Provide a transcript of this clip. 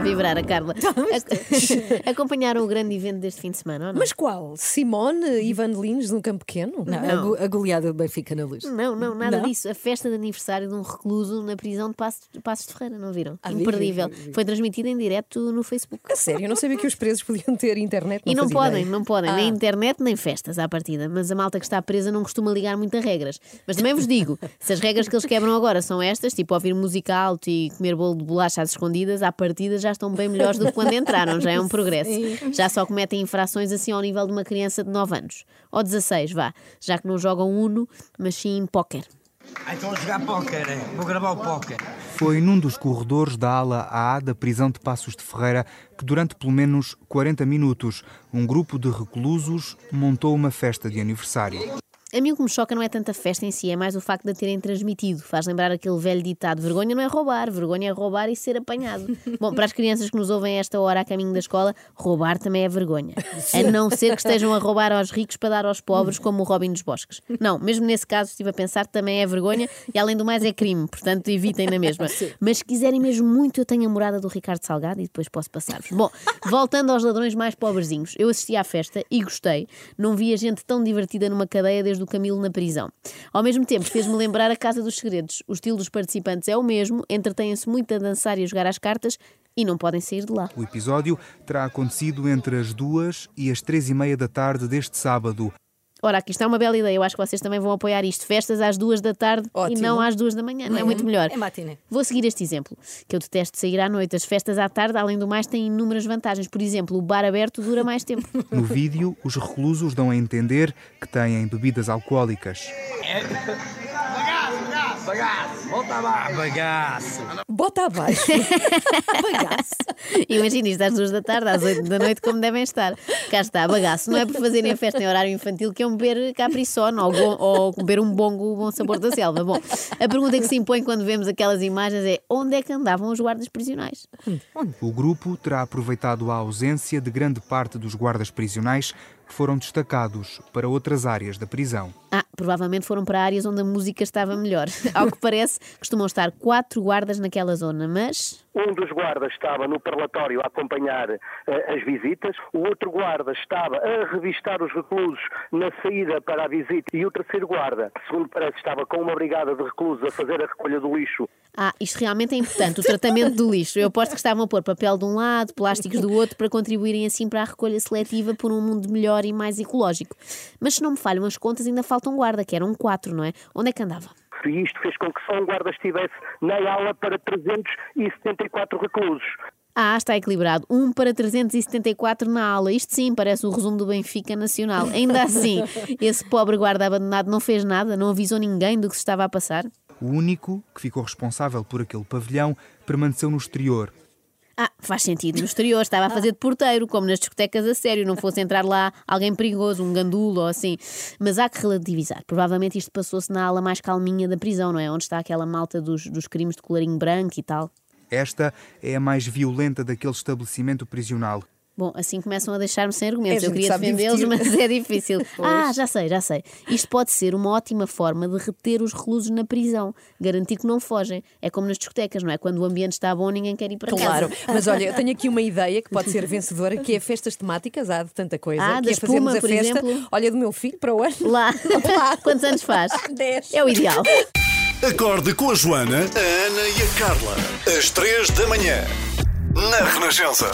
vibrar a Carla. Ac- Acompanharam o grande evento deste fim de semana, ou não? Mas qual? Simone e Ivan Lins num campo pequeno? Não, a go- A, goleada do Benfica na luz. Não, não, nada Não? disso. A festa de aniversário de um recluso na prisão de Passos, Passos de Ferreira, não viram? Ah, Imperdível. vi, vi, vi. Foi transmitida em direto no Facebook. A sério, eu não sabia que os presos podiam ter internet. E não podem, ideia. não podem, nem Ah. internet nem festas à partida. Mas a malta que está presa não costuma ligar muito a regras. Mas também vos digo: se as regras que eles quebram agora são estas, tipo ouvir música alto e comer bolo de bolacha às escondidas, à partida já estão bem melhores do que quando entraram, já é um progresso. Já só cometem infrações assim ao nível de uma criança de 9 anos. Ou 16, vá, já que não jogam Uno, mas sim póquer. Ah, então vou jogar póquer, é. Vou gravar o póquer. Foi num dos corredores da ala A da prisão de Passos de Ferreira que, durante pelo menos 40 minutos, um grupo de reclusos montou uma festa de aniversário. A mim o que me choca não é tanto a festa em si, é mais o facto de a terem transmitido. Faz lembrar aquele velho ditado: vergonha não é roubar, vergonha é roubar e ser apanhado. Bom, para as crianças que nos ouvem a esta hora a caminho da escola, roubar também é vergonha. A não ser que estejam a roubar aos ricos para dar aos pobres, como o Robin dos Bosques. Não, mesmo nesse caso, estive a pensar, também é vergonha e além do mais é crime, portanto evitem na mesma. Mas se quiserem mesmo muito, eu tenho a morada do Ricardo Salgado e depois posso passar-vos. Bom, voltando aos ladrões mais pobrezinhos, eu assisti à festa e gostei. Não via gente tão divertida numa cadeia desde o Camilo na prisão. Ao mesmo tempo, fez-me lembrar a Casa dos Segredos. O estilo dos participantes é o mesmo, entretêm-se muito a dançar e a jogar às cartas e não podem sair de lá. O episódio terá acontecido entre as duas e as três e meia da tarde deste sábado. Ora, aqui está uma bela ideia. Eu acho que vocês também vão apoiar isto. Festas às duas da tarde Ótimo. e não às duas da manhã. Não é muito melhor. É matiné. Vou seguir este exemplo, que eu detesto sair à noite. As festas à tarde, além do mais, têm inúmeras vantagens. Por exemplo, o bar aberto dura mais tempo. No vídeo, os reclusos dão a entender que têm bebidas alcoólicas. Bagaço, volta abaixo. Bagaço. Bota abaixo. Bagaço. Imagina isto às duas da tarde, às oito da noite, como devem estar. Cá está, bagaço. Não é por fazerem a festa em horário infantil que é um beber capriçone ou, ou beber um bongo, o bom sabor da selva. Bom, a pergunta que se impõe quando vemos aquelas imagens é onde é que andavam os guardas prisionais? O grupo terá aproveitado a ausência de grande parte dos guardas prisionais que foram destacados para outras áreas da prisão. Ah, provavelmente foram para áreas onde a música estava melhor. Ao que parece, costumam estar quatro guardas naquela zona, mas. Um dos guardas estava no parlatório a acompanhar eh, as visitas, o outro guarda estava a revistar os reclusos na saída para a visita e o terceiro guarda, segundo parece, estava com uma brigada de reclusos a fazer a recolha do lixo Ah, isto realmente é importante, o tratamento do lixo. Eu aposto que estavam a pôr papel de um lado, plásticos do outro, para contribuírem assim para a recolha seletiva por um mundo melhor e mais ecológico. Mas se não me falham as contas, ainda falta um guarda, que eram quatro, não é? Onde é que andava? e isto fez com que só um guarda estivesse na aula para 374 reclusos. Ah, está equilibrado. Um para 374 na aula. Isto sim parece o resumo do Benfica Nacional. Ainda assim, esse pobre guarda abandonado não fez nada, não avisou ninguém do que se estava a passar. O único que ficou responsável por aquele pavilhão permaneceu no exterior. Ah, faz sentido. No exterior estava a fazer de porteiro, como nas discotecas a sério, não fosse entrar lá alguém perigoso, um gandulo ou assim. Mas há que relativizar. Provavelmente isto passou-se na ala mais calminha da prisão, não é? Onde está aquela malta dos, dos crimes de colarinho branco e tal. Esta é a mais violenta daquele estabelecimento prisional. Bom, assim começam a deixar-me sem argumentos. É, Eu queria defendê-los, mas é difícil. ah, já sei, já sei. Isto pode ser uma ótima forma de reter os reclusos na prisão. Garantir que não fogem. É como nas discotecas, não é? Quando o ambiente está bom, ninguém quer ir para Claro, casa. mas olha, eu tenho aqui uma ideia que pode ser vencedora, que é festas temáticas, há de tanta coisa. Ah, que da é espuma, a por festa, exemplo. olha, do meu filho para o ano. Lá. Quantos anos faz? Dez. É o ideal. Acorde com a Joana, a Ana e a Carla. Às três da manhã. Na Renascença.